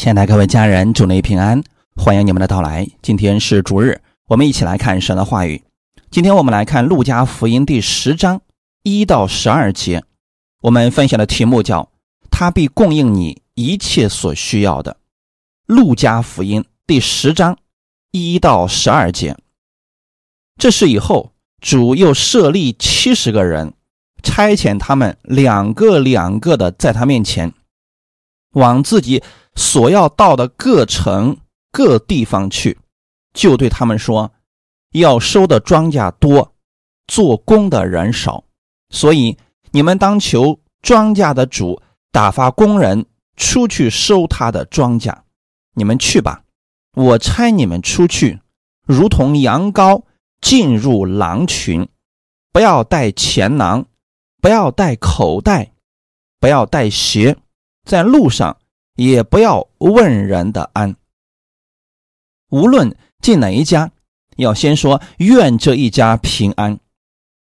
亲爱的各位家人，祝您平安，欢迎你们的到来。今天是主日，我们一起来看神的话语。今天我们来看《路加福音》第十章一到十二节。我们分享的题目叫“他必供应你一切所需要的”。《路加福音》第十章一到十二节。这是以后，主又设立七十个人，差遣他们两个两个的在他面前，往自己。所要到的各城各地方去，就对他们说：“要收的庄稼多，做工的人少，所以你们当求庄稼的主打发工人出去收他的庄稼。你们去吧，我差你们出去，如同羊羔进入狼群。不要带钱囊，不要带口袋，不要带鞋，在路上。”也不要问人的安。无论进哪一家，要先说愿这一家平安。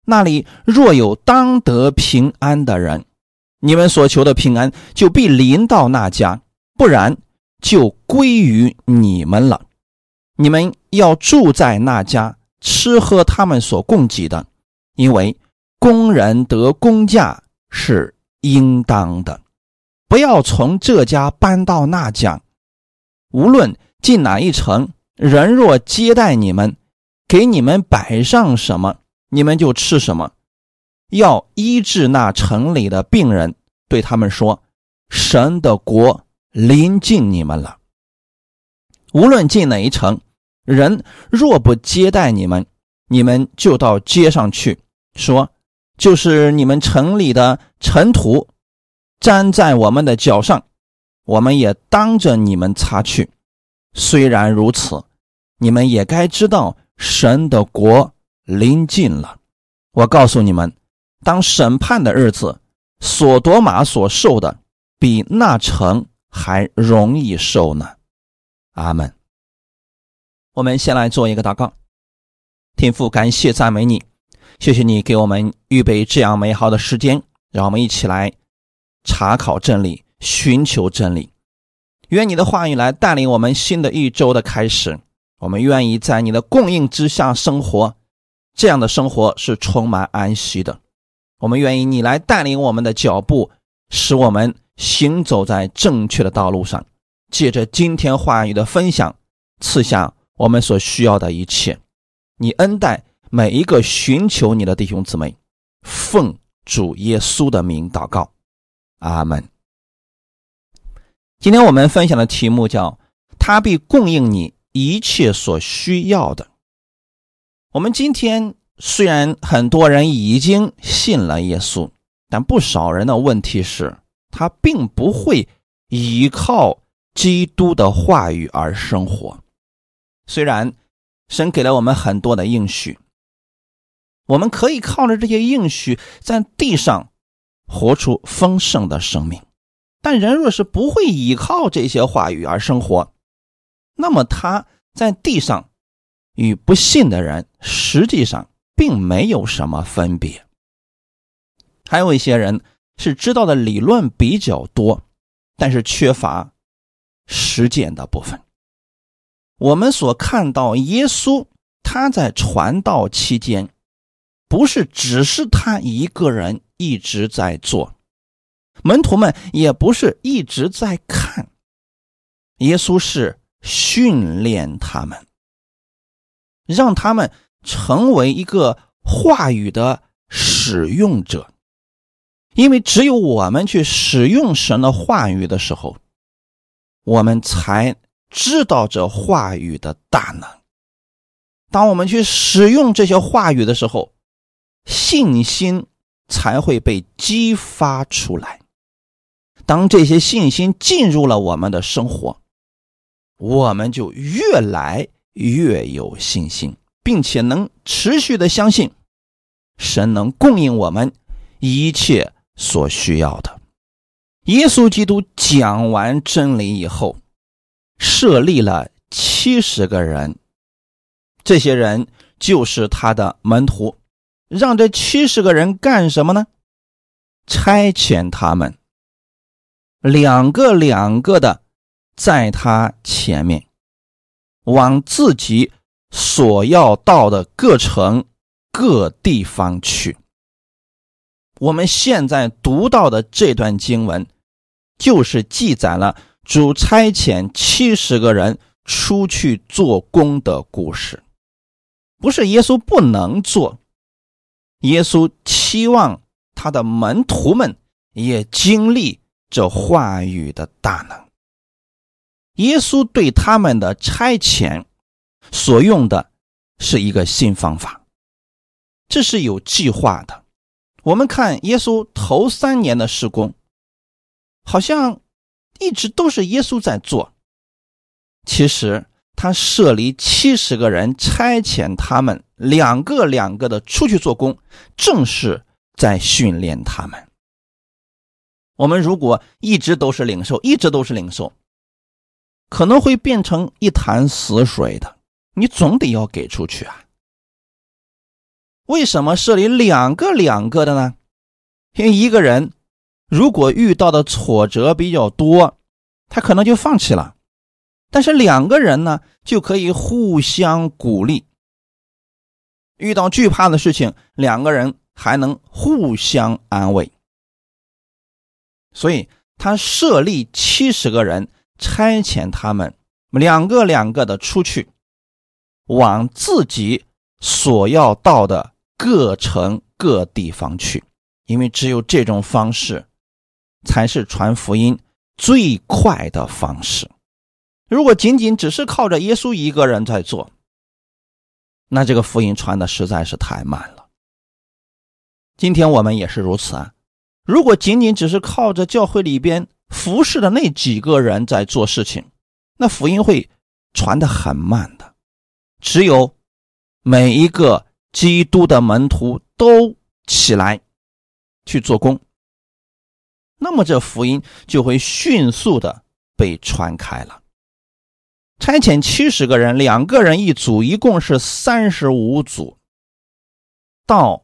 那里若有当得平安的人，你们所求的平安就必临到那家；不然，就归于你们了。你们要住在那家，吃喝他们所供给的，因为工人得工价是应当的。不要从这家搬到那家，无论进哪一城，人若接待你们，给你们摆上什么，你们就吃什么。要医治那城里的病人，对他们说：“神的国临近你们了。”无论进哪一城，人若不接待你们，你们就到街上去说：“就是你们城里的尘土。”粘在我们的脚上，我们也当着你们擦去。虽然如此，你们也该知道神的国临近了。我告诉你们，当审判的日子，索多玛所受的比那城还容易受呢。阿门。我们先来做一个祷告，天父，感谢赞美你，谢谢你给我们预备这样美好的时间，让我们一起来。查考真理，寻求真理，愿你的话语来带领我们新的一周的开始。我们愿意在你的供应之下生活，这样的生活是充满安息的。我们愿意你来带领我们的脚步，使我们行走在正确的道路上。借着今天话语的分享，赐下我们所需要的一切。你恩待每一个寻求你的弟兄姊妹，奉主耶稣的名祷告。阿门。今天我们分享的题目叫“他必供应你一切所需要的”。我们今天虽然很多人已经信了耶稣，但不少人的问题是，他并不会依靠基督的话语而生活。虽然神给了我们很多的应许，我们可以靠着这些应许在地上。活出丰盛的生命，但人若是不会依靠这些话语而生活，那么他在地上与不信的人实际上并没有什么分别。还有一些人是知道的理论比较多，但是缺乏实践的部分。我们所看到耶稣他在传道期间，不是只是他一个人。一直在做，门徒们也不是一直在看，耶稣是训练他们，让他们成为一个话语的使用者，因为只有我们去使用神的话语的时候，我们才知道这话语的大能。当我们去使用这些话语的时候，信心。才会被激发出来。当这些信心进入了我们的生活，我们就越来越有信心，并且能持续的相信神能供应我们一切所需要的。耶稣基督讲完真理以后，设立了七十个人，这些人就是他的门徒。让这七十个人干什么呢？差遣他们两个两个的在他前面，往自己所要到的各城各地方去。我们现在读到的这段经文，就是记载了主差遣七十个人出去做工的故事。不是耶稣不能做，耶稣期望他的门徒们也经历这话语的大能。耶稣对他们的差遣所用的是一个新方法，这是有计划的。我们看耶稣头三年的施工，好像一直都是耶稣在做。其实他设立七十个人，差遣他们两个两个的出去做工，正是在训练他们。我们如果一直都是领受，一直都是领受。可能会变成一潭死水的，你总得要给出去啊。为什么设立两个两个的呢？因为一个人如果遇到的挫折比较多，他可能就放弃了；但是两个人呢，就可以互相鼓励。遇到惧怕的事情，两个人还能互相安慰。所以他设立七十个人。差遣他们两个两个的出去，往自己所要到的各城各地方去，因为只有这种方式，才是传福音最快的方式。如果仅仅只是靠着耶稣一个人在做，那这个福音传的实在是太慢了。今天我们也是如此啊！如果仅仅只是靠着教会里边，服侍的那几个人在做事情，那福音会传的很慢的。只有每一个基督的门徒都起来去做工，那么这福音就会迅速的被传开了。差遣七十个人，两个人一组，一共是三十五组，到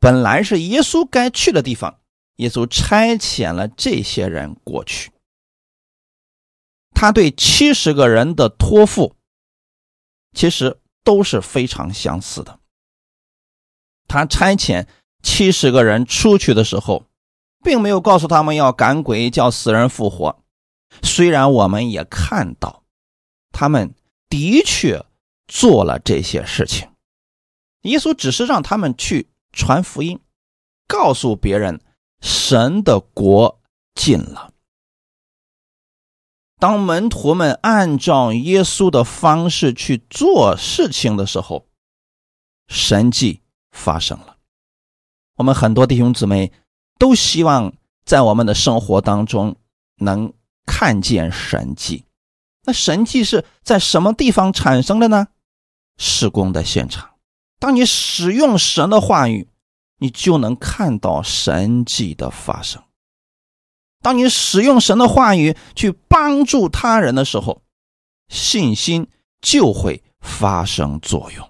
本来是耶稣该去的地方。耶稣差遣了这些人过去，他对七十个人的托付，其实都是非常相似的。他差遣七十个人出去的时候，并没有告诉他们要赶鬼、叫死人复活。虽然我们也看到，他们的确做了这些事情，耶稣只是让他们去传福音，告诉别人。神的国近了。当门徒们按照耶稣的方式去做事情的时候，神迹发生了。我们很多弟兄姊妹都希望在我们的生活当中能看见神迹。那神迹是在什么地方产生的呢？施工的现场。当你使用神的话语。你就能看到神迹的发生。当你使用神的话语去帮助他人的时候，信心就会发生作用。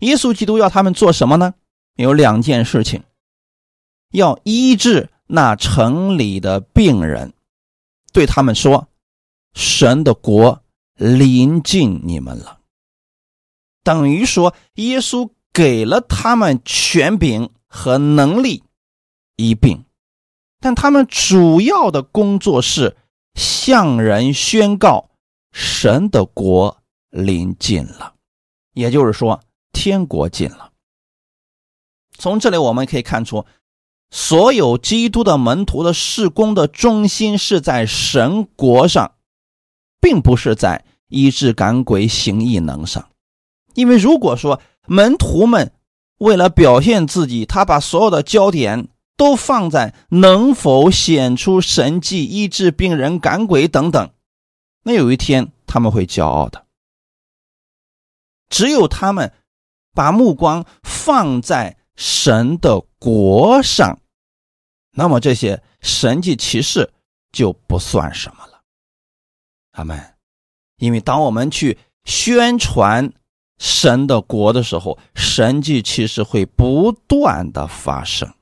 耶稣基督要他们做什么呢？有两件事情：要医治那城里的病人，对他们说：“神的国临近你们了。”等于说，耶稣。给了他们权柄和能力一并，但他们主要的工作是向人宣告神的国临近了，也就是说天国近了。从这里我们可以看出，所有基督的门徒的事工的中心是在神国上，并不是在医治赶鬼行异能上，因为如果说。门徒们为了表现自己，他把所有的焦点都放在能否显出神迹、医治病人、赶鬼等等。那有一天他们会骄傲的。只有他们把目光放在神的国上，那么这些神迹奇事就不算什么了。他们，因为当我们去宣传。神的国的时候，神迹其实会不断的发生。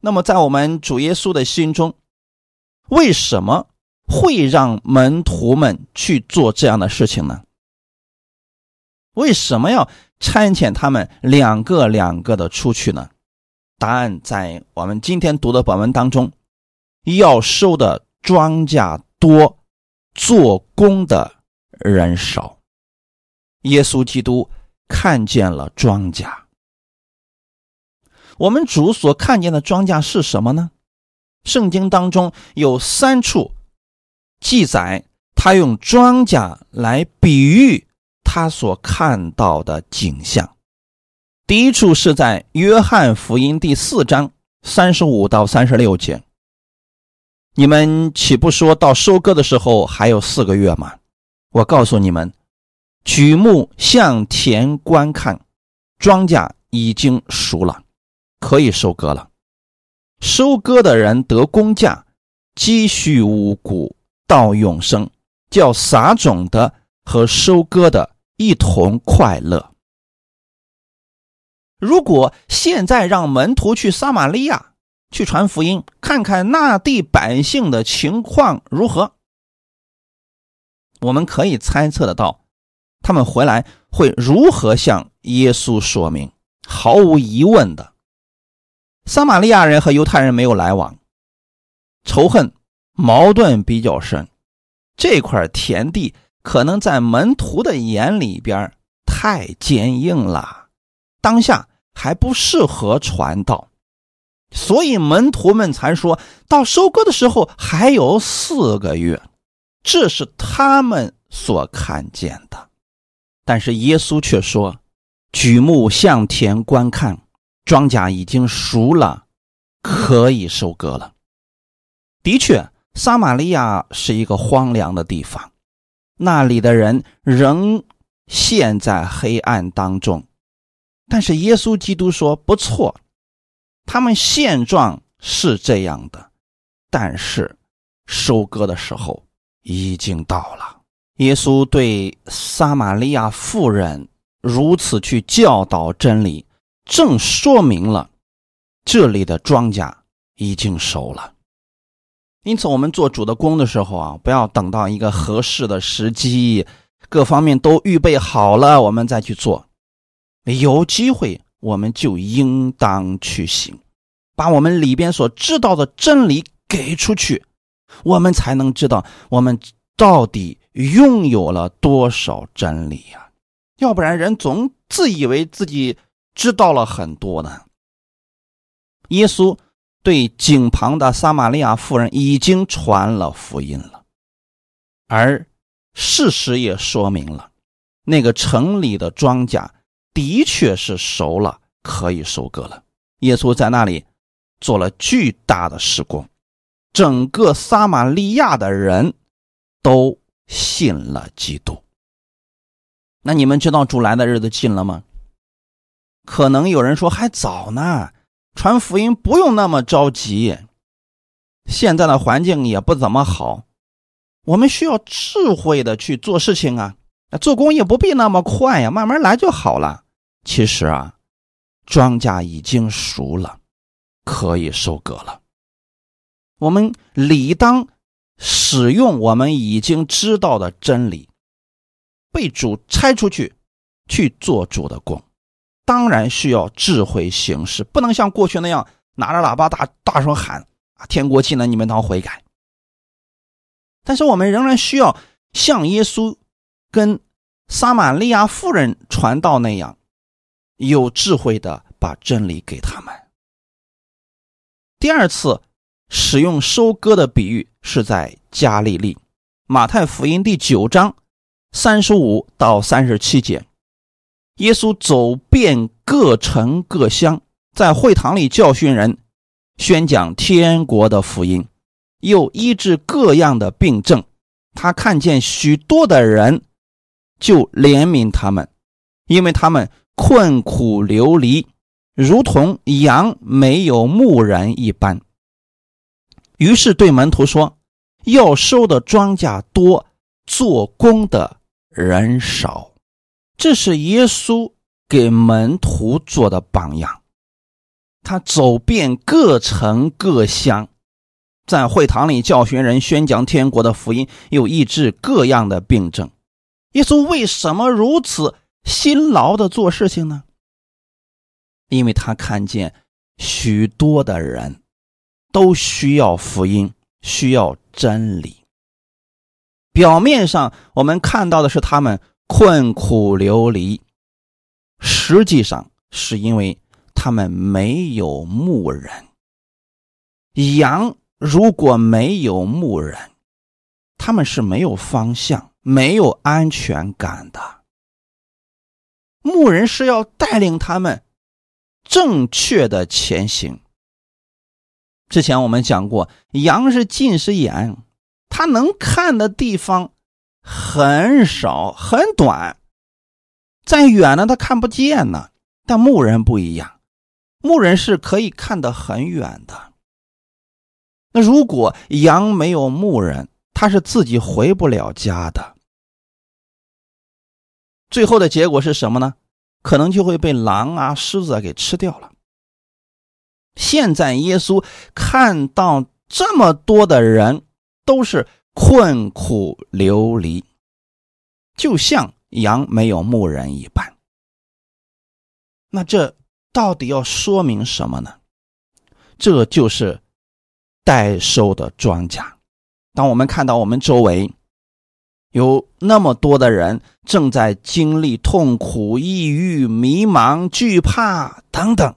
那么，在我们主耶稣的心中，为什么会让门徒们去做这样的事情呢？为什么要差遣他们两个两个的出去呢？答案在我们今天读的本文当中，要收的庄稼多，做工的人少。耶稣基督看见了庄稼。我们主所看见的庄稼是什么呢？圣经当中有三处记载，他用庄稼来比喻他所看到的景象。第一处是在约翰福音第四章三十五到三十六节。你们岂不说到收割的时候还有四个月吗？我告诉你们，举目向田观看，庄稼已经熟了。可以收割了，收割的人得工价，积蓄五谷到永生，叫撒种的和收割的一同快乐。如果现在让门徒去撒玛利亚去传福音，看看那地百姓的情况如何，我们可以猜测得到，他们回来会如何向耶稣说明。毫无疑问的。撒玛利亚人和犹太人没有来往，仇恨矛盾比较深。这块田地可能在门徒的眼里边太坚硬了，当下还不适合传道，所以门徒们才说到收割的时候还有四个月，这是他们所看见的。但是耶稣却说：“举目向田观看。”庄稼已经熟了，可以收割了。的确，撒玛利亚是一个荒凉的地方，那里的人仍陷在黑暗当中。但是耶稣基督说：“不错，他们现状是这样的，但是收割的时候已经到了。”耶稣对撒玛利亚妇人如此去教导真理。正说明了这里的庄稼已经熟了，因此我们做主的工的时候啊，不要等到一个合适的时机，各方面都预备好了，我们再去做。有机会我们就应当去行，把我们里边所知道的真理给出去，我们才能知道我们到底拥有了多少真理呀。要不然人总自以为自己。知道了很多呢。耶稣对井旁的撒玛利亚妇人已经传了福音了，而事实也说明了，那个城里的庄稼的确是熟了，可以收割了。耶稣在那里做了巨大的施工，整个撒玛利亚的人都信了基督。那你们知道主来的日子近了吗？可能有人说还早呢，传福音不用那么着急。现在的环境也不怎么好，我们需要智慧的去做事情啊。做工也不必那么快呀，慢慢来就好了。其实啊，庄稼已经熟了，可以收割了。我们理当使用我们已经知道的真理，被主拆出去去做主的工。当然需要智慧行事，不能像过去那样拿着喇叭大大声喊：“啊，天国近了，你们当悔改。”但是我们仍然需要像耶稣跟撒玛利亚妇人传道那样，有智慧的把真理给他们。第二次使用收割的比喻是在加利利，马太福音第九章三十五到三十七节。耶稣走遍各城各乡，在会堂里教训人，宣讲天国的福音，又医治各样的病症。他看见许多的人，就怜悯他们，因为他们困苦流离，如同羊没有牧人一般。于是对门徒说：“要收的庄稼多，做工的人少。”这是耶稣给门徒做的榜样，他走遍各城各乡，在会堂里教训人、宣讲天国的福音，又医治各样的病症。耶稣为什么如此辛劳的做事情呢？因为他看见许多的人都需要福音，需要真理。表面上我们看到的是他们困苦流离，实际上是因为他们没有牧人。羊如果没有牧人，他们是没有方向、没有安全感的。牧人是要带领他们正确的前行。之前我们讲过，羊是近视眼。它能看的地方很少很短，再远呢它看不见呢。但牧人不一样，牧人是可以看得很远的。那如果羊没有牧人，他是自己回不了家的。最后的结果是什么呢？可能就会被狼啊、狮子啊给吃掉了。现在耶稣看到这么多的人。都是困苦流离，就像羊没有牧人一般。那这到底要说明什么呢？这就是待收的庄稼。当我们看到我们周围有那么多的人正在经历痛苦、抑郁、迷茫、惧怕等等，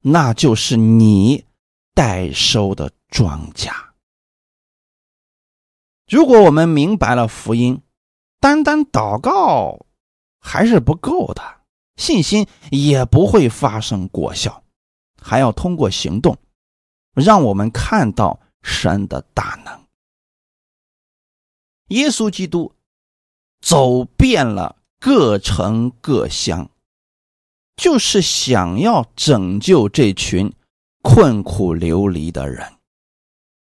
那就是你代收的庄稼。如果我们明白了福音，单单祷告还是不够的，信心也不会发生果效，还要通过行动，让我们看到神的大能。耶稣基督走遍了各城各乡，就是想要拯救这群困苦流离的人。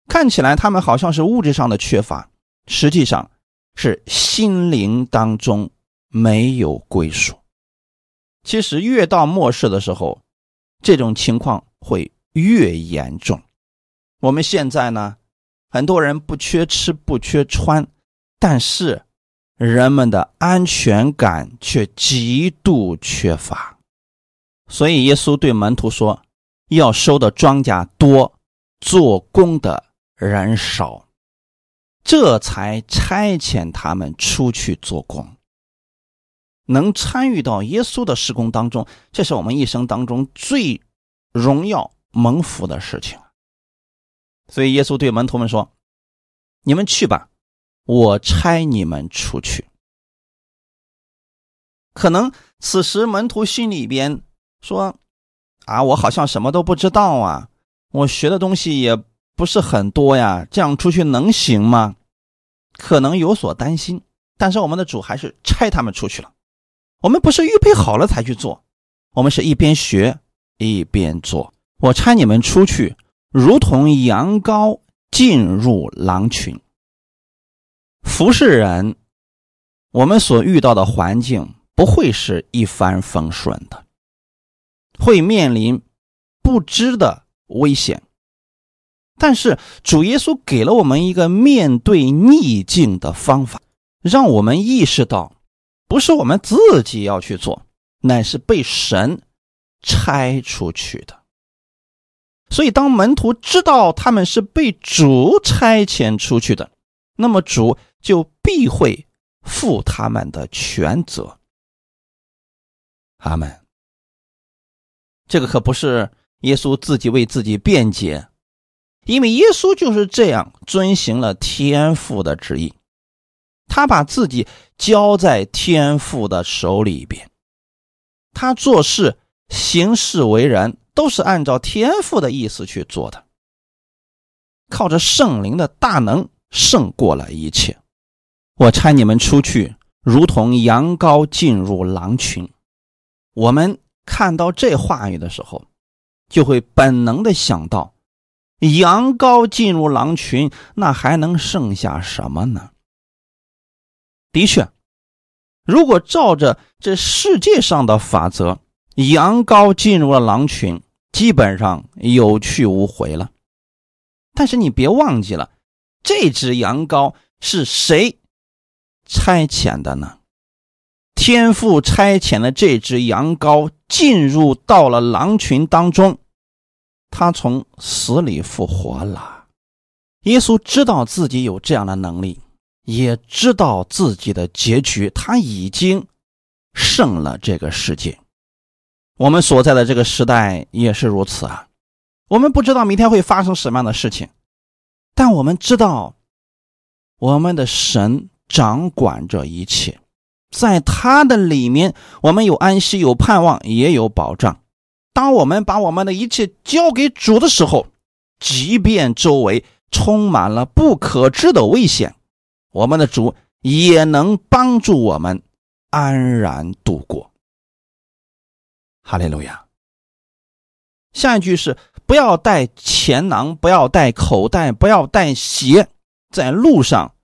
看起来他们好像是物质上的缺乏，实际上是心灵当中没有归属。其实越到末世的时候，这种情况会越严重。我们现在呢，很多人不缺吃不缺穿，但是人们的安全感却极度缺乏。所以耶稣对门徒说：“要收的庄稼多，做工的。”人少，这才差遣他们出去做工。能参与到耶稣的施工当中，这是我们一生当中最荣耀蒙福的事情。所以耶稣对门徒们说：“你们去吧，我差你们出去。”可能此时门徒心里边说：“啊，我好像什么都不知道啊，我学的东西也……”不是很多呀，这样出去能行吗？可能有所担心，但是我们的主还是差他们出去了。我们不是预备好了才去做，我们是一边学一边做。我差你们出去，如同羊羔进入狼群。服侍人，我们所遇到的环境不会是一帆风顺的，会面临不知的危险。但是主耶稣给了我们一个面对逆境的方法，让我们意识到，不是我们自己要去做，乃是被神差出去的。所以，当门徒知道他们是被主差遣出去的，那么主就必会负他们的全责。阿门。这个可不是耶稣自己为自己辩解。因为耶稣就是这样遵行了天父的旨意，他把自己交在天父的手里边，他做事行事为人都是按照天父的意思去做的，靠着圣灵的大能胜过了一切。我差你们出去，如同羊羔进入狼群。我们看到这话语的时候，就会本能的想到。羊羔进入狼群，那还能剩下什么呢？的确，如果照着这世界上的法则，羊羔进入了狼群，基本上有去无回了。但是你别忘记了，这只羊羔是谁差遣的呢？天父差遣的这只羊羔进入到了狼群当中，他从死里复活了。耶稣知道自己有这样的能力，也知道自己的结局，他已经胜了这个世界。我们所在的这个时代也是如此啊。我们不知道明天会发生什么样的事情，但我们知道，我们的神掌管着一切。在他的里面，我们有安息，有盼望，也有保障。当我们把我们的一切交给主的时候，即便周围充满了不可知的危险，我们的主也能帮助我们安然度过。哈利路亚。下一句是：不要带钱囊，不要带口袋，不要带鞋，在路上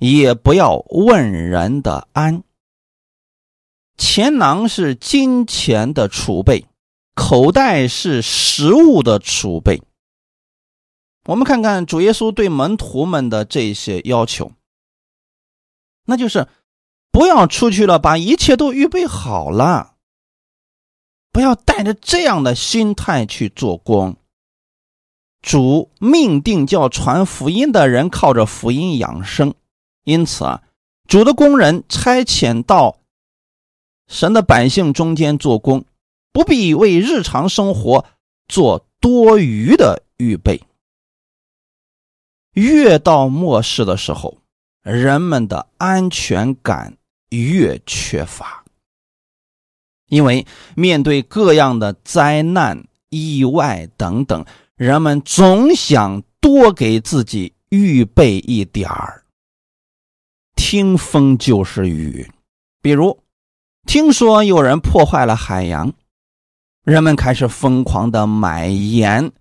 也不要问人的安。钱囊是金钱的储备，口袋是食物的储备。我们看看主耶稣对门徒们的这些要求，那就是不要出去了，把一切都预备好了，不要带着这样的心态去做工。主命定叫传福音的人靠着福音养生，因此啊，主的工人差遣到。神的百姓中间做工，不必为日常生活做多余的预备。越到末世的时候，人们的安全感越缺乏，因为面对各样的灾难、意外等等，人们总想多给自己预备一点儿。听风就是雨，比如。听说有人破坏了海洋，人们开始疯狂的买盐，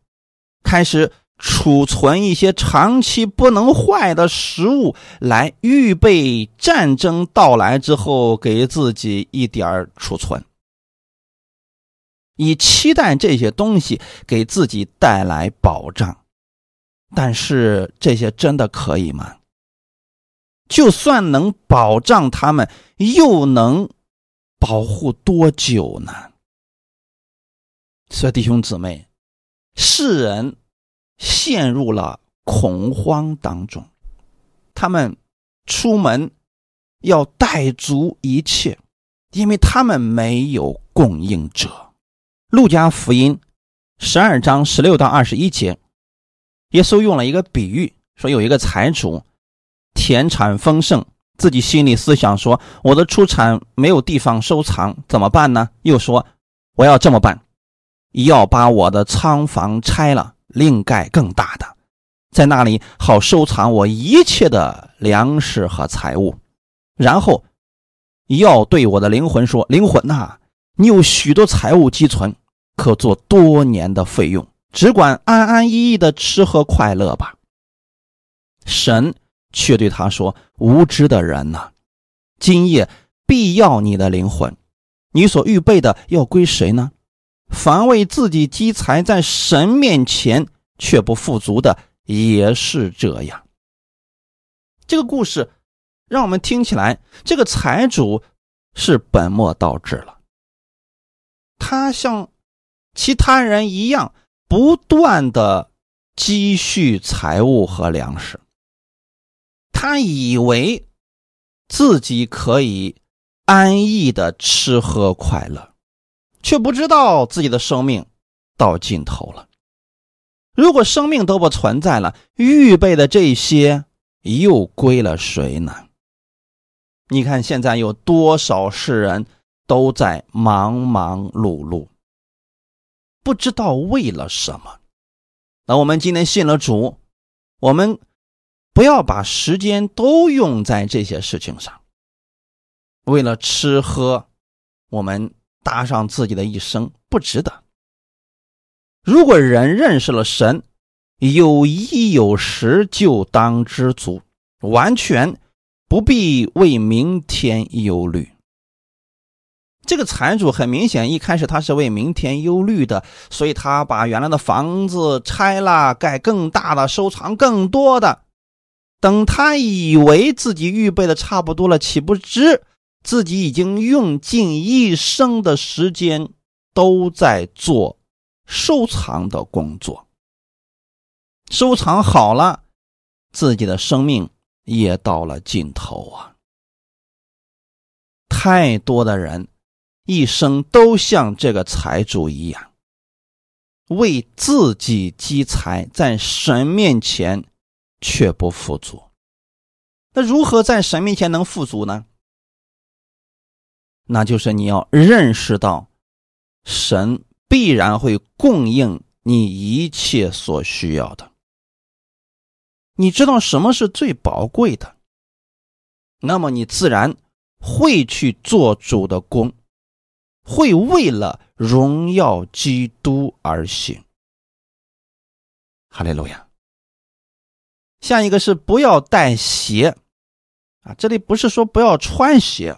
开始储存一些长期不能坏的食物，来预备战争到来之后给自己一点儿储存，以期待这些东西给自己带来保障。但是这些真的可以吗？就算能保障他们，又能？保护多久呢？所以弟兄姊妹，世人陷入了恐慌当中，他们出门要带足一切，因为他们没有供应者。路加福音十二章十六到二十一节，耶稣用了一个比喻，说有一个财主，田产丰盛。自己心里思想说：“我的出产没有地方收藏，怎么办呢？”又说：“我要这么办，要把我的仓房拆了，另盖更大的，在那里好收藏我一切的粮食和财物。然后要对我的灵魂说：‘灵魂呐，你有许多财物积存，可做多年的费用，只管安安逸逸的吃喝快乐吧。’神。”却对他说：“无知的人呐，今夜必要你的灵魂，你所预备的要归谁呢？凡为自己积财，在神面前却不富足的，也是这样。”这个故事让我们听起来，这个财主是本末倒置了。他像其他人一样，不断的积蓄财物和粮食。他以为自己可以安逸的吃喝快乐，却不知道自己的生命到尽头了。如果生命都不存在了，预备的这些又归了谁呢？你看现在有多少世人都在忙忙碌碌，不知道为了什么。那我们今天信了主，我们。不要把时间都用在这些事情上。为了吃喝，我们搭上自己的一生不值得。如果人认识了神，有衣有食就当知足，完全不必为明天忧虑。这个财主很明显，一开始他是为明天忧虑的，所以他把原来的房子拆了，盖更大的，收藏更多的。等他以为自己预备的差不多了，岂不知自己已经用尽一生的时间都在做收藏的工作。收藏好了，自己的生命也到了尽头啊！太多的人。一生都像这个财主一样，为自己积财，在神面前却不富足。那如何在神面前能富足呢？那就是你要认识到，神必然会供应你一切所需要的。你知道什么是最宝贵的，那么你自然会去做主的工。会为了荣耀基督而行。哈利路亚。下一个是不要带鞋啊，这里不是说不要穿鞋，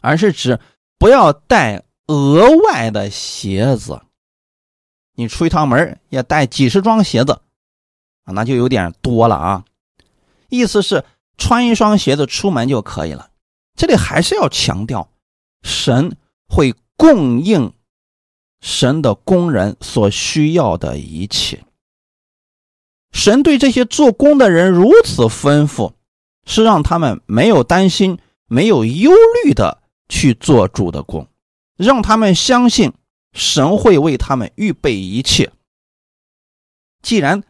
而是指不要带额外的鞋子。你出一趟门要带几十双鞋子啊，那就有点多了啊。意思是穿一双鞋子出门就可以了。这里还是要强调。神会供应神的工人所需要的一切。神对这些做工的人如此吩咐，是让他们没有担心、没有忧虑的去做主的工，让他们相信神会为他们预备一切。既然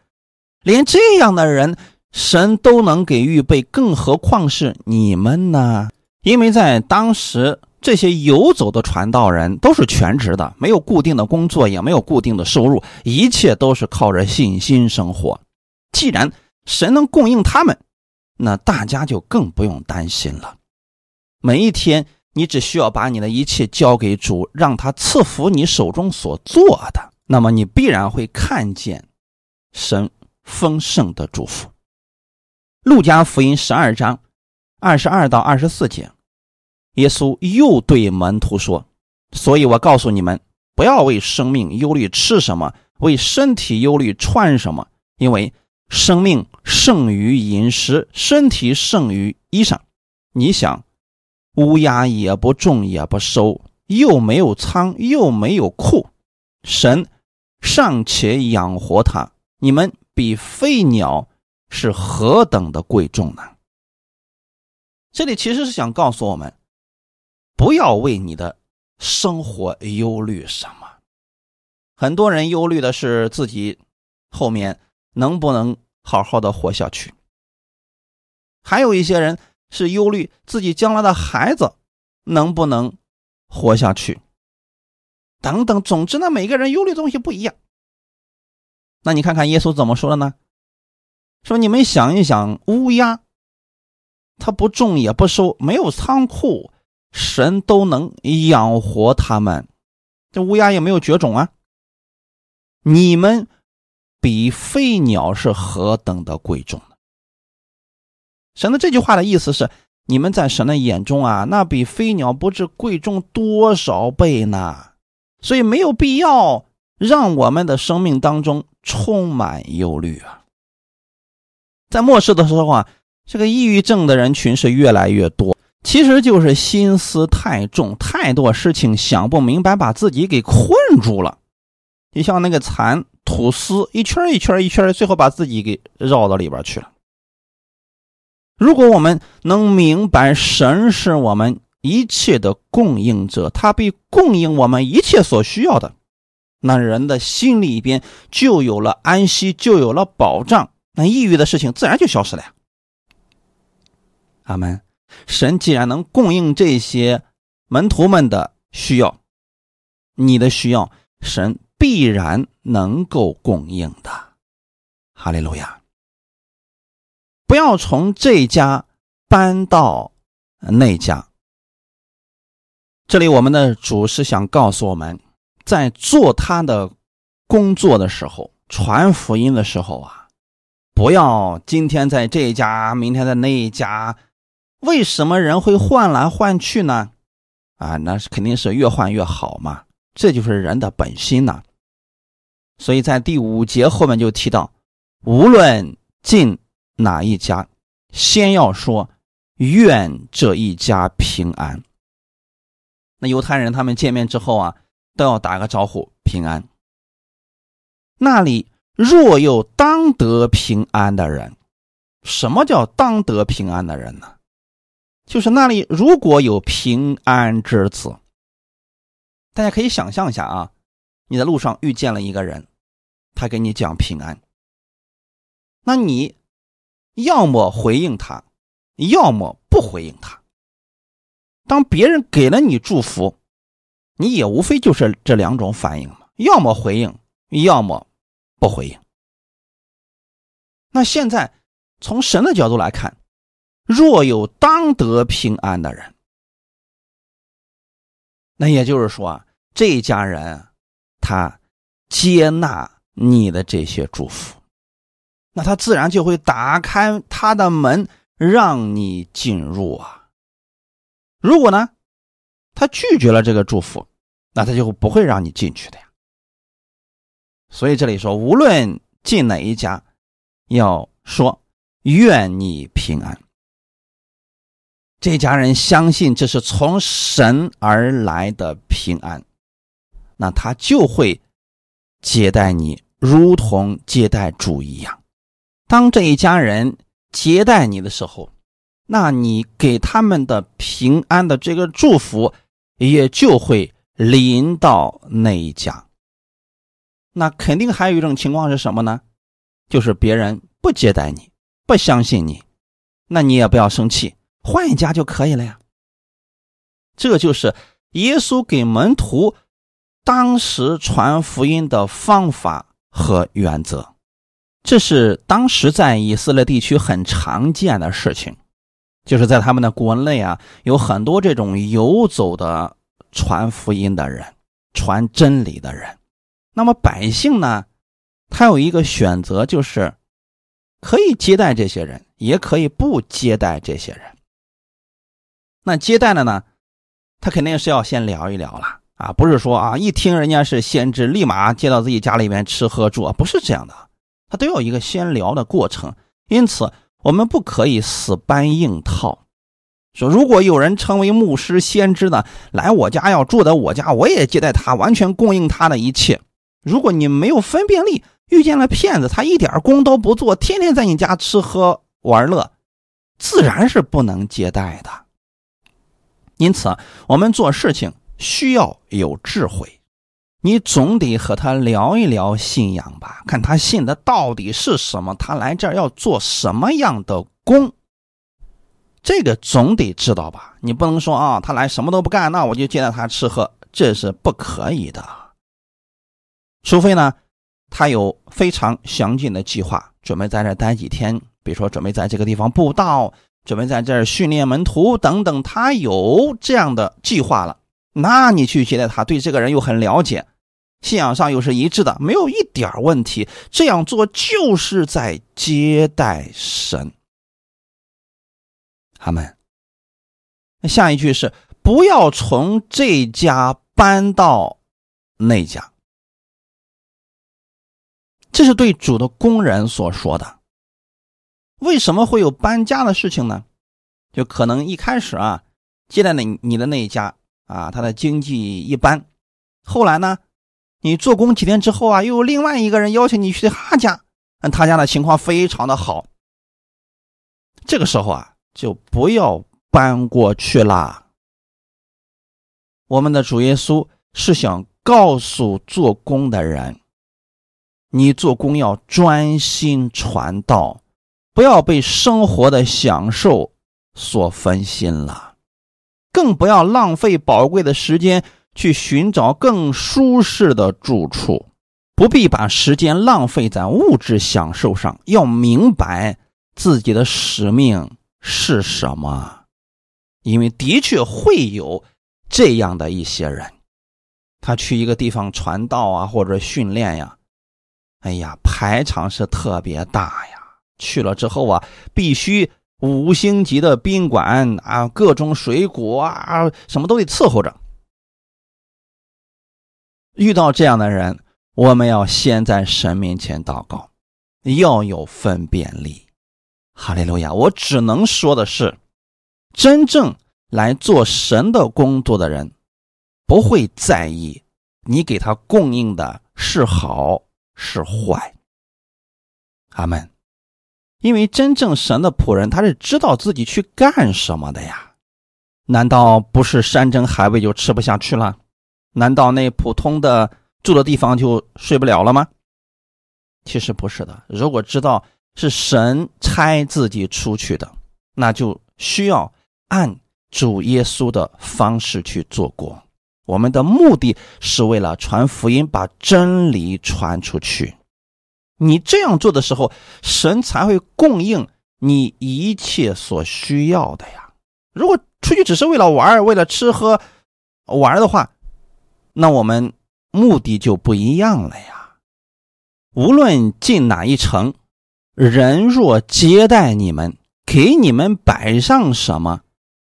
连这样的人神都能给预备，更何况是你们呢？因为在当时。这些游走的传道人都是全职的，没有固定的工作，也没有固定的收入，一切都是靠着信心生活。既然神能供应他们，那大家就更不用担心了。每一天，你只需要把你的一切交给主，让他赐福你手中所做的，那么你必然会看见神丰盛的祝福。路加福音十二章二十二到二十四节。耶稣又对门徒说：“所以我告诉你们，不要为生命忧虑吃什么，为身体忧虑穿什么。因为生命胜于饮食，身体胜于衣裳。你想，乌鸦也不种也不收，又没有仓又没有库，神尚且养活它，你们比飞鸟是何等的贵重呢？”这里其实是想告诉我们。不要为你的生活忧虑什么。很多人忧虑的是自己后面能不能好好的活下去，还有一些人是忧虑自己将来的孩子能不能活下去，等等。总之呢，每个人忧虑东西不一样。那你看看耶稣怎么说的呢？说你们想一想，乌鸦，它不种也不收，没有仓库。神都能养活他们，这乌鸦也没有绝种啊。你们比飞鸟是何等的贵重呢？神的这句话的意思是，你们在神的眼中啊，那比飞鸟不知贵重多少倍呢？所以没有必要让我们的生命当中充满忧虑啊。在末世的时候啊，这个抑郁症的人群是越来越多。其实就是心思太重，太多事情想不明白，把自己给困住了。你像那个蚕吐丝，一圈一圈一圈，最后把自己给绕到里边去了。如果我们能明白神是我们一切的供应者，他必供应我们一切所需要的，那人的心里边就有了安息，就有了保障，那抑郁的事情自然就消失了呀。阿门。神既然能供应这些门徒们的需要，你的需要，神必然能够供应的。哈利路亚！不要从这家搬到那家。这里我们的主是想告诉我们，在做他的工作的时候，传福音的时候啊，不要今天在这一家，明天在那一家。为什么人会换来换去呢？啊，那是肯定是越换越好嘛，这就是人的本心呐。所以在第五节后面就提到，无论进哪一家，先要说愿这一家平安。那犹太人他们见面之后啊，都要打个招呼平安。那里若有当得平安的人，什么叫当得平安的人呢？就是那里如果有平安之子，大家可以想象一下啊，你在路上遇见了一个人。他给你讲平安，那你要么回应他，要么不回应他。当别人给了你祝福，你也无非就是这两种反应嘛，要么回应，要么不回应。那现在从神的角度来看，若有当得平安的人，那也就是说，这一家人他接纳。你的这些祝福，那他自然就会打开他的门，让你进入啊。如果呢，他拒绝了这个祝福，那他就不会让你进去的呀。所以这里说，无论进哪一家，要说愿你平安。这家人相信这是从神而来的平安，那他就会接待你。如同接待主一样，当这一家人接待你的时候，那你给他们的平安的这个祝福，也就会临到那一家。那肯定还有一种情况是什么呢？就是别人不接待你，不相信你，那你也不要生气，换一家就可以了呀。这就是耶稣给门徒当时传福音的方法。和原则，这是当时在以色列地区很常见的事情，就是在他们的国内啊，有很多这种游走的传福音的人、传真理的人。那么百姓呢，他有一个选择，就是可以接待这些人，也可以不接待这些人。那接待的呢，他肯定是要先聊一聊了。啊，不是说啊，一听人家是先知，立马接到自己家里面吃喝住，不是这样的，他都有一个先聊的过程。因此，我们不可以死搬硬套，说如果有人成为牧师、先知的来我家要住在我家，我也接待他，完全供应他的一切。如果你没有分辨力，遇见了骗子，他一点功都不做，天天在你家吃喝玩乐，自然是不能接待的。因此，我们做事情。需要有智慧，你总得和他聊一聊信仰吧，看他信的到底是什么，他来这儿要做什么样的工，这个总得知道吧？你不能说啊，他来什么都不干，那我就接待他吃喝，这是不可以的。除非呢，他有非常详尽的计划，准备在这待几天，比如说准备在这个地方布道，准备在这儿训练门徒等等，他有这样的计划了。那你去接待他，对这个人又很了解，信仰上又是一致的，没有一点问题。这样做就是在接待神。阿门。那下一句是不要从这家搬到那家，这是对主的工人所说的。为什么会有搬家的事情呢？就可能一开始啊，接待你你的那一家。啊，他的经济一般，后来呢，你做工几天之后啊，又有另外一个人邀请你去他家，他家的情况非常的好。这个时候啊，就不要搬过去啦。我们的主耶稣是想告诉做工的人，你做工要专心传道，不要被生活的享受所分心了。更不要浪费宝贵的时间去寻找更舒适的住处，不必把时间浪费在物质享受上。要明白自己的使命是什么，因为的确会有这样的一些人，他去一个地方传道啊，或者训练呀，哎呀，排场是特别大呀。去了之后啊，必须五星级的宾馆啊，各种水果啊，什么都得伺候着。遇到这样的人，我们要先在神面前祷告，要有分辨力。哈利路亚！我只能说的是，真正来做神的工作的人，不会在意你给他供应的是好是坏。阿门。因为真正神的仆人，他是知道自己去干什么的呀？难道不是山珍海味就吃不下去了？难道那普通的住的地方就睡不了了吗？其实不是的。如果知道是神差自己出去的，那就需要按主耶稣的方式去做过。我们的目的是为了传福音，把真理传出去。你这样做的时候，神才会供应你一切所需要的呀。如果出去只是为了玩为了吃喝玩的话，那我们目的就不一样了呀。无论进哪一城，人若接待你们，给你们摆上什么，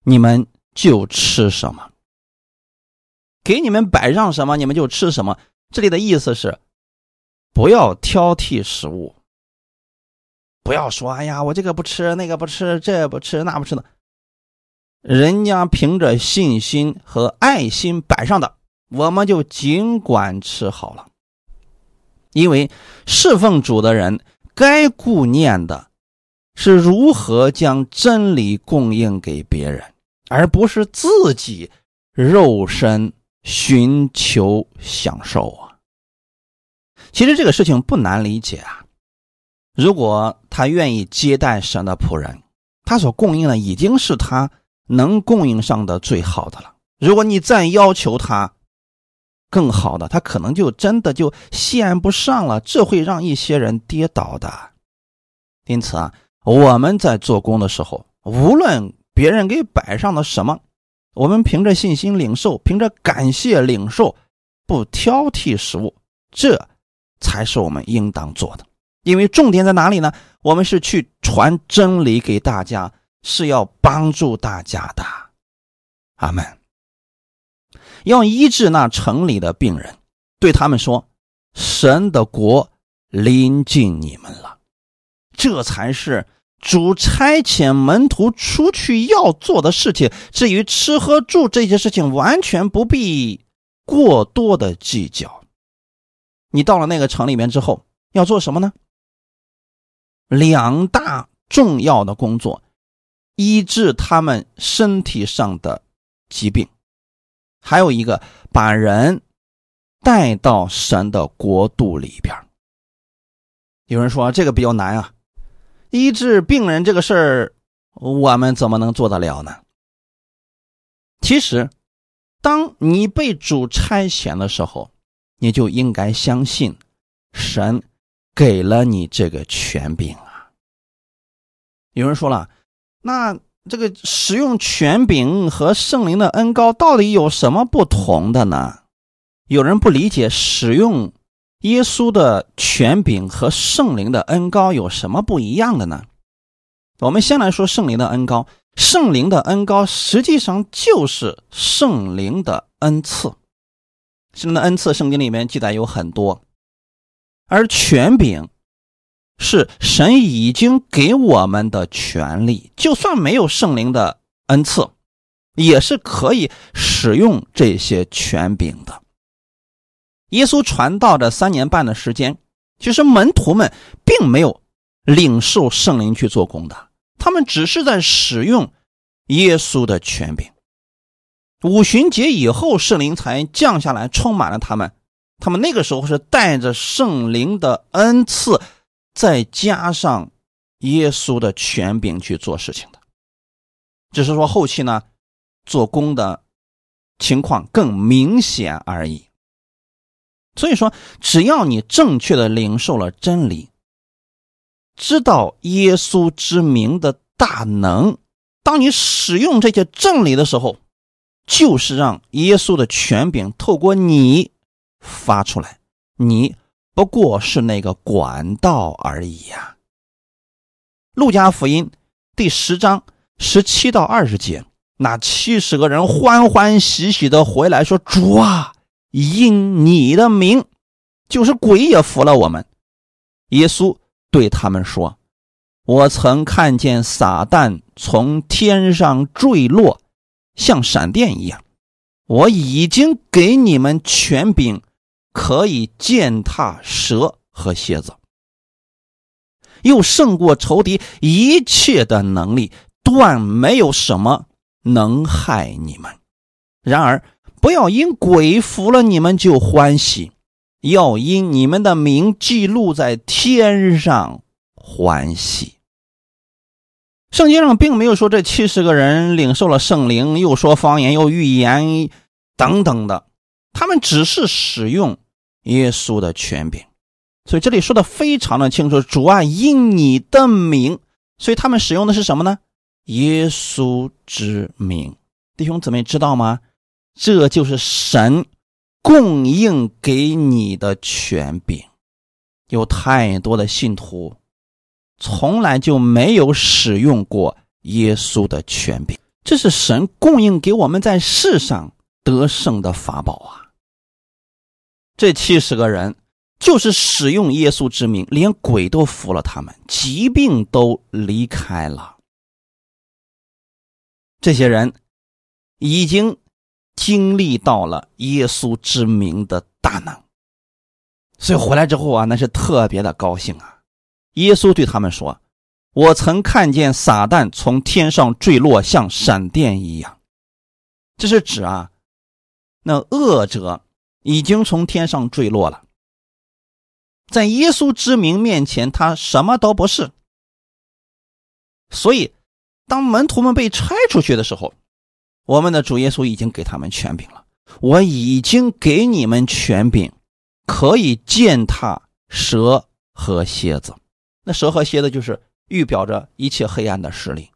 你们就吃什么；给你们摆上什么，你们就吃什么。这里的意思是。不要挑剔食物，不要说“哎呀，我这个不吃，那个不吃，这不吃，那不吃的”。人家凭着信心和爱心摆上的，我们就尽管吃好了。因为侍奉主的人该顾念的是如何将真理供应给别人，而不是自己肉身寻求享受啊。其实这个事情不难理解啊，如果他愿意接待神的仆人，他所供应的已经是他能供应上的最好的了。如果你再要求他更好的，他可能就真的就献不上了，这会让一些人跌倒的。因此啊，我们在做工的时候，无论别人给摆上的什么，我们凭着信心领受，凭着感谢领受，不挑剔食物，这。才是我们应当做的，因为重点在哪里呢？我们是去传真理给大家，是要帮助大家的。阿门。要医治那城里的病人，对他们说：“神的国临近你们了。”这才是主差遣门徒出去要做的事情。至于吃喝住这些事情，完全不必过多的计较。你到了那个城里面之后，要做什么呢？两大重要的工作：医治他们身体上的疾病，还有一个把人带到神的国度里边。有人说这个比较难啊，医治病人这个事儿，我们怎么能做得了呢？其实，当你被主差遣的时候。你就应该相信，神给了你这个权柄啊。有人说了，那这个使用权柄和圣灵的恩高到底有什么不同的呢？有人不理解使用耶稣的权柄和圣灵的恩高有什么不一样的呢？我们先来说圣灵的恩高，圣灵的恩高实际上就是圣灵的恩赐。圣灵的恩赐，圣经里面记载有很多，而权柄是神已经给我们的权利，就算没有圣灵的恩赐，也是可以使用这些权柄的。耶稣传道的三年半的时间，其实门徒们并没有领受圣灵去做工的，他们只是在使用耶稣的权柄。五旬节以后，圣灵才降下来，充满了他们。他们那个时候是带着圣灵的恩赐，再加上耶稣的权柄去做事情的。只是说后期呢，做工的情况更明显而已。所以说，只要你正确的领受了真理，知道耶稣之名的大能，当你使用这些真理的时候。就是让耶稣的权柄透过你发出来，你不过是那个管道而已呀。路加福音第十章十七到二十节，那七十个人欢欢喜喜的回来说：“主啊，因你的名，就是鬼也服了我们。”耶稣对他们说：“我曾看见撒旦从天上坠落，像闪电一样。我已经给你们权柄，可以践踏蛇和蝎子。”又胜过仇敌一切的能力，断没有什么能害你们。然而，不要因鬼服了你们就欢喜，要因你们的名记录在天上欢喜。圣经上并没有说这七十个人领受了圣灵，又说方言，又预言等等的，他们只是使用耶稣的权柄。所以这里说的非常的清楚，主啊，因你的名，所以他们使用的是什么呢？耶稣之名，弟兄姊妹知道吗？这就是神供应给你的权柄。有太多的信徒从来就没有使用过耶稣的权柄，这是神供应给我们在世上得胜的法宝啊！这七十个人。就是使用耶稣之名，连鬼都服了他们，疾病都离开了。这些人已经经历到了耶稣之名的大能，所以回来之后啊，那是特别的高兴啊。耶稣对他们说：“我曾看见撒旦从天上坠落，像闪电一样。”这是指啊，那恶者已经从天上坠落了。在耶稣之名面前，他什么都不是。所以，当门徒们被拆出去的时候，我们的主耶稣已经给他们权柄了。我已经给你们权柄，可以践踏蛇和蝎子。那蛇和蝎子就是预表着一切黑暗的势力，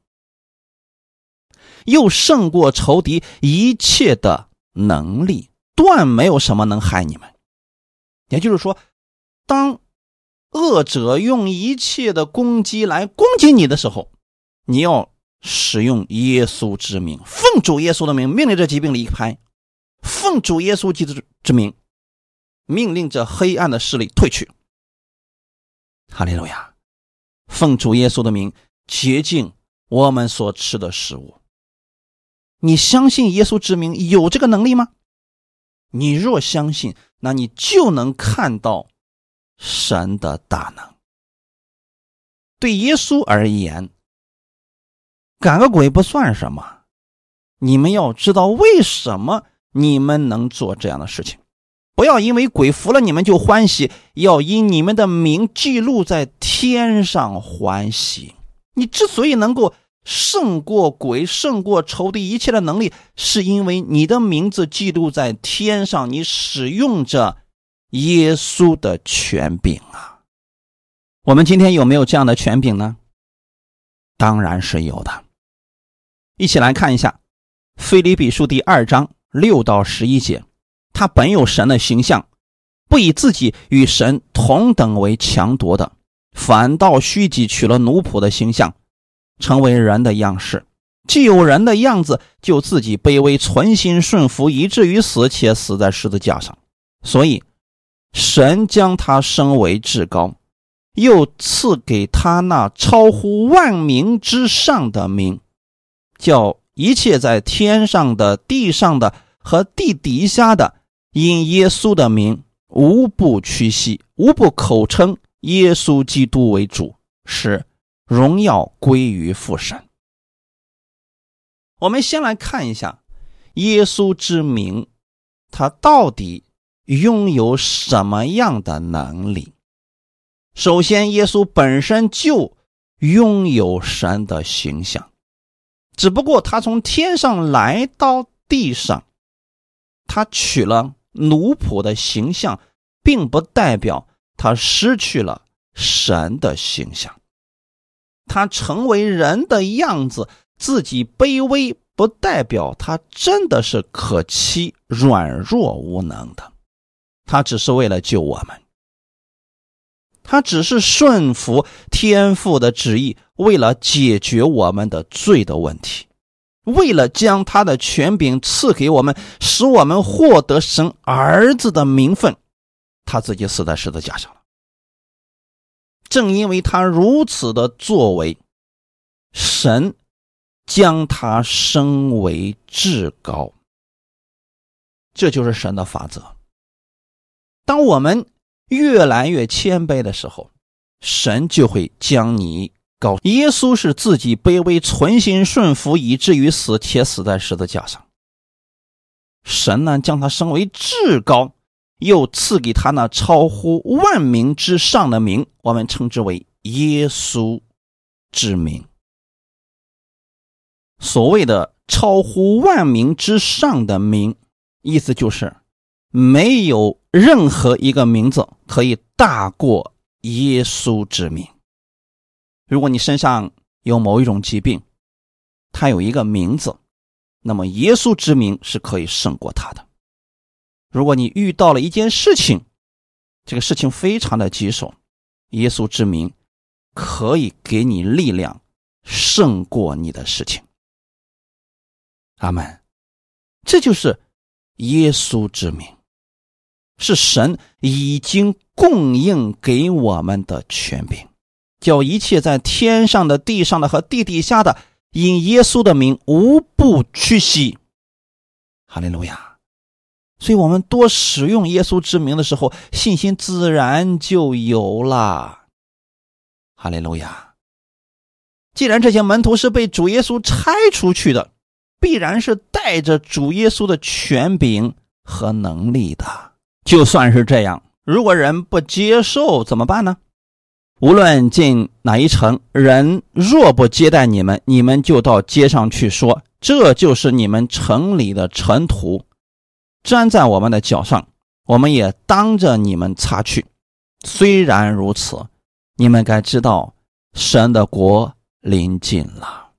又胜过仇敌一切的能力，断没有什么能害你们。也就是说。当恶者用一切的攻击来攻击你的时候，你要使用耶稣之名，奉主耶稣的名，命令这疾病离开；奉主耶稣基督之名，命令这黑暗的势力退去。哈利路亚！奉主耶稣的名，洁净我们所吃的食物。你相信耶稣之名有这个能力吗？你若相信，那你就能看到。神的大能，对耶稣而言，赶个鬼不算什么。你们要知道为什么你们能做这样的事情，不要因为鬼服了你们就欢喜，要因你们的名记录在天上欢喜。你之所以能够胜过鬼、胜过仇敌一切的能力，是因为你的名字记录在天上，你使用着。耶稣的权柄啊，我们今天有没有这样的权柄呢？当然是有的。一起来看一下《腓立比书》第二章六到十一节。他本有神的形象，不以自己与神同等为强夺的，反倒虚己，取了奴仆的形象，成为人的样式。既有人的样子，就自己卑微，存心顺服，以至于死，且死在十字架上。所以。神将他升为至高，又赐给他那超乎万名之上的名，叫一切在天上的、地上的和地底下的，因耶稣的名，无不屈膝，无不口称耶稣基督为主，使荣耀归于父神。我们先来看一下耶稣之名，他到底。拥有什么样的能力？首先，耶稣本身就拥有神的形象，只不过他从天上来到地上，他取了奴仆的形象，并不代表他失去了神的形象。他成为人的样子，自己卑微，不代表他真的是可欺、软弱无能的。他只是为了救我们，他只是顺服天父的旨意，为了解决我们的罪的问题，为了将他的权柄赐给我们，使我们获得神儿子的名分，他自己死在十字架上了。正因为他如此的作为，神将他升为至高。这就是神的法则。当我们越来越谦卑的时候，神就会将你高。耶稣是自己卑微、存心顺服，以至于死，且死在十字架上。神呢，将他升为至高，又赐给他那超乎万名之上的名，我们称之为耶稣之名。所谓的超乎万名之上的名。意思就是，没有任何一个名字可以大过耶稣之名。如果你身上有某一种疾病，它有一个名字，那么耶稣之名是可以胜过他的。如果你遇到了一件事情，这个事情非常的棘手，耶稣之名可以给你力量，胜过你的事情。阿门。这就是。耶稣之名，是神已经供应给我们的权柄，叫一切在天上的、地上的和地底下的，因耶稣的名无不屈膝。哈利路亚！所以，我们多使用耶稣之名的时候，信心自然就有了。哈利路亚！既然这些门徒是被主耶稣拆出去的。必然是带着主耶稣的权柄和能力的。就算是这样，如果人不接受怎么办呢？无论进哪一城，人若不接待你们，你们就到街上去说：“这就是你们城里的尘土，粘在我们的脚上，我们也当着你们擦去。”虽然如此，你们该知道，神的国临近了。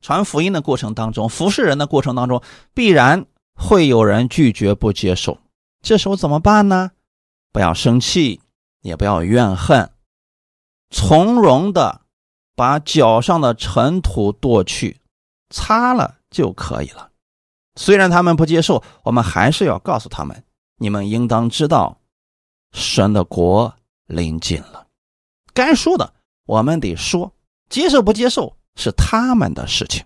传福音的过程当中，服侍人的过程当中，必然会有人拒绝不接受。这时候怎么办呢？不要生气，也不要怨恨，从容的把脚上的尘土跺去，擦了就可以了。虽然他们不接受，我们还是要告诉他们：你们应当知道，神的国临近了。该说的我们得说，接受不接受。是他们的事情。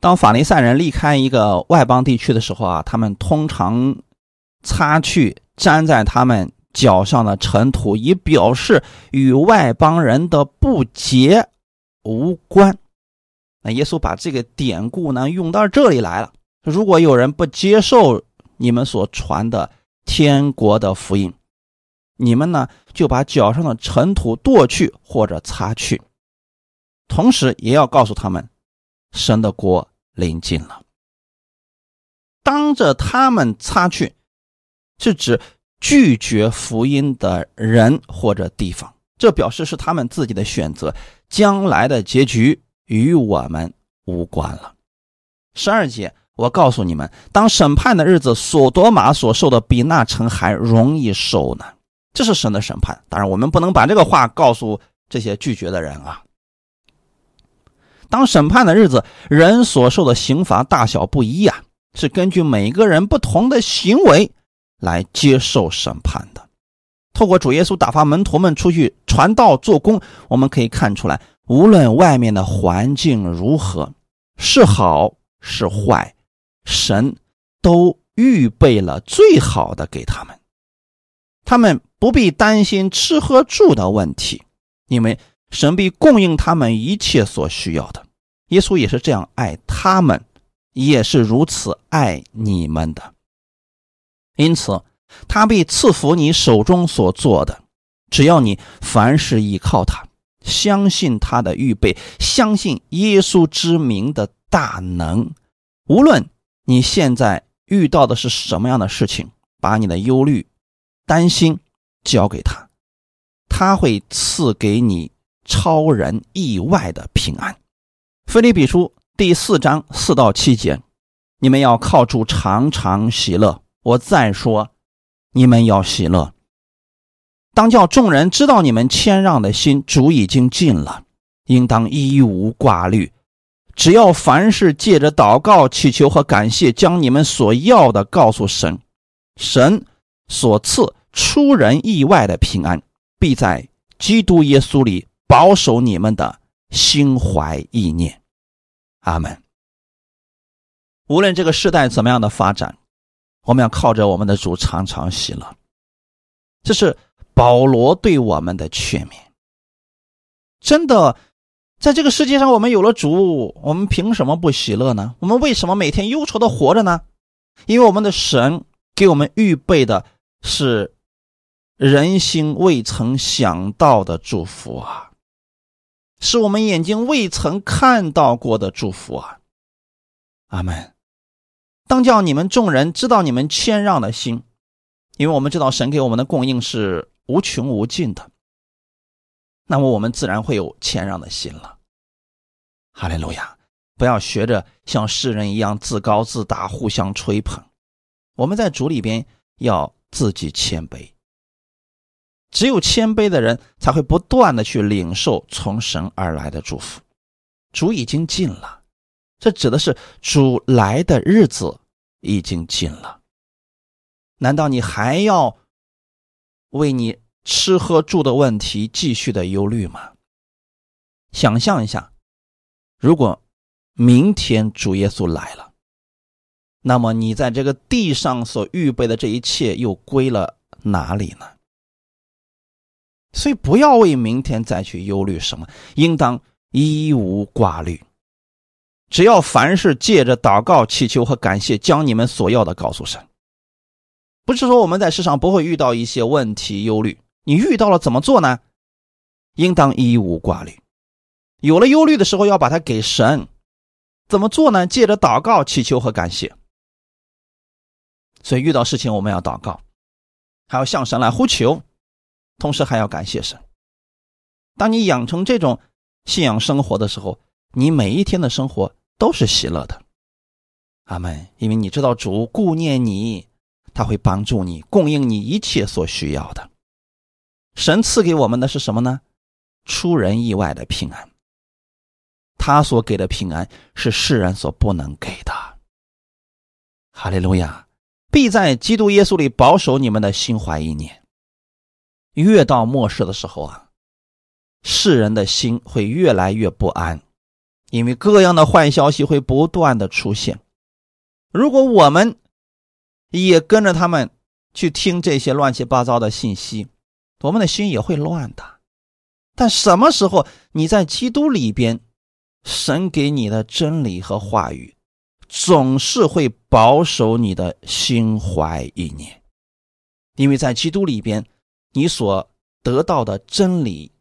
当法利赛人离开一个外邦地区的时候啊，他们通常擦去粘在他们脚上的尘土，以表示与外邦人的不洁无关。那耶稣把这个典故呢用到这里来了。如果有人不接受你们所传的天国的福音，你们呢就把脚上的尘土跺去或者擦去。同时也要告诉他们，神的国临近了。当着他们擦去，是指拒绝福音的人或者地方，这表示是他们自己的选择，将来的结局与我们无关了。十二节，我告诉你们，当审判的日子，索多玛所受的比那城还容易受呢。这是神的审判。当然，我们不能把这个话告诉这些拒绝的人啊。当审判的日子，人所受的刑罚大小不一啊，是根据每个人不同的行为来接受审判的。透过主耶稣打发门徒们出去传道做工，我们可以看出来，无论外面的环境如何，是好是坏，神都预备了最好的给他们，他们不必担心吃喝住的问题，因为。神必供应他们一切所需要的。耶稣也是这样爱他们，也是如此爱你们的。因此，他必赐福你手中所做的。只要你凡事依靠他，相信他的预备，相信耶稣之名的大能。无论你现在遇到的是什么样的事情，把你的忧虑、担心交给他，他会赐给你。超人意外的平安，《菲利比书》第四章四到七节，你们要靠主常常喜乐。我再说，你们要喜乐。当叫众人知道你们谦让的心，主已经尽了，应当一无挂虑。只要凡事借着祷告、祈求和感谢，将你们所要的告诉神，神所赐出人意外的平安，必在基督耶稣里保守你们的心怀意念。阿门。无论这个时代怎么样的发展，我们要靠着我们的主常常喜乐。这是保罗对我们的劝勉。真的。在这个世界上，我们有了主，我们凭什么不喜乐呢？我们为什么每天忧愁的活着呢？因为我们的神给我们预备的是人心未曾想到的祝福啊，是我们眼睛未曾看到过的祝福啊！阿门。当叫你们众人知道你们谦让的心，因为我们知道神给我们的供应是无穷无尽的。那么我们自然会有谦让的心了。哈利路亚！不要学着像世人一样自高自大，互相吹捧。我们在主里边要自己谦卑。只有谦卑的人才会不断的去领受从神而来的祝福。主已经尽了，这指的是主来的日子已经近了。难道你还要为你？吃喝住的问题继续的忧虑吗？想象一下，如果明天主耶稣来了，那么你在这个地上所预备的这一切又归了哪里呢？所以不要为明天再去忧虑什么，应当一无挂虑。只要凡事借着祷告、祈求和感谢，将你们所要的告诉神。不是说我们在世上不会遇到一些问题、忧虑。你遇到了怎么做呢？应当一无挂虑。有了忧虑的时候，要把它给神。怎么做呢？借着祷告、祈求和感谢。所以遇到事情，我们要祷告，还要向神来呼求，同时还要感谢神。当你养成这种信仰生活的时候，你每一天的生活都是喜乐的。阿门。因为你知道主顾念你，他会帮助你，供应你一切所需要的。神赐给我们的是什么呢？出人意外的平安。他所给的平安是世人所不能给的。哈利路亚！必在基督耶稣里保守你们的心怀意念。越到末世的时候啊，世人的心会越来越不安，因为各样的坏消息会不断的出现。如果我们也跟着他们去听这些乱七八糟的信息，我们的心也会乱的，但什么时候你在基督里边，神给你的真理和话语，总是会保守你的心怀意念，因为在基督里边，你所得到的真理，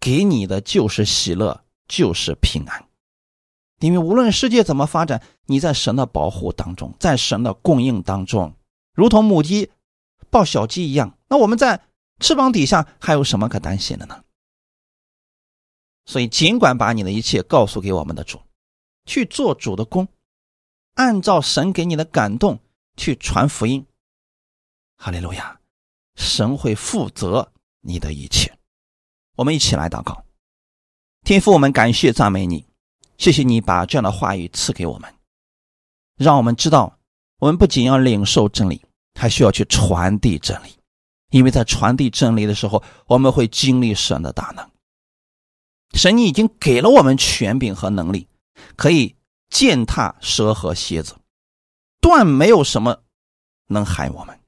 给你的就是喜乐，就是平安，因为无论世界怎么发展，你在神的保护当中，在神的供应当中，如同母鸡抱小鸡一样，那我们在。翅膀底下还有什么可担心的呢？所以，尽管把你的一切告诉给我们的主，去做主的工，按照神给你的感动去传福音。哈利路亚！神会负责你的一切。我们一起来祷告，天父，我们感谢赞美你，谢谢你把这样的话语赐给我们，让我们知道，我们不仅要领受真理，还需要去传递真理。因为在传递真理的时候，我们会经历神的大能。神已经给了我们权柄和能力，可以践踏蛇和蝎子，断没有什么能害我们。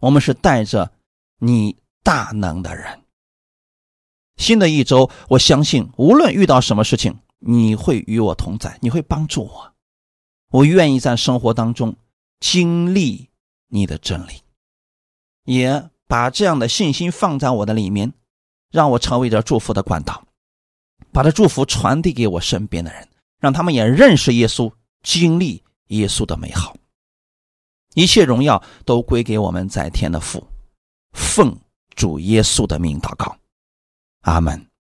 我们是带着你大能的人。新的一周，我相信无论遇到什么事情，你会与我同在，你会帮助我。我愿意在生活当中经历你的真理，也。把这样的信心放在我的里面，让我成为这祝福的管道，把这祝福传递给我身边的人，让他们也认识耶稣，经历耶稣的美好。一切荣耀都归给我们在天的父，奉主耶稣的名祷告，阿门。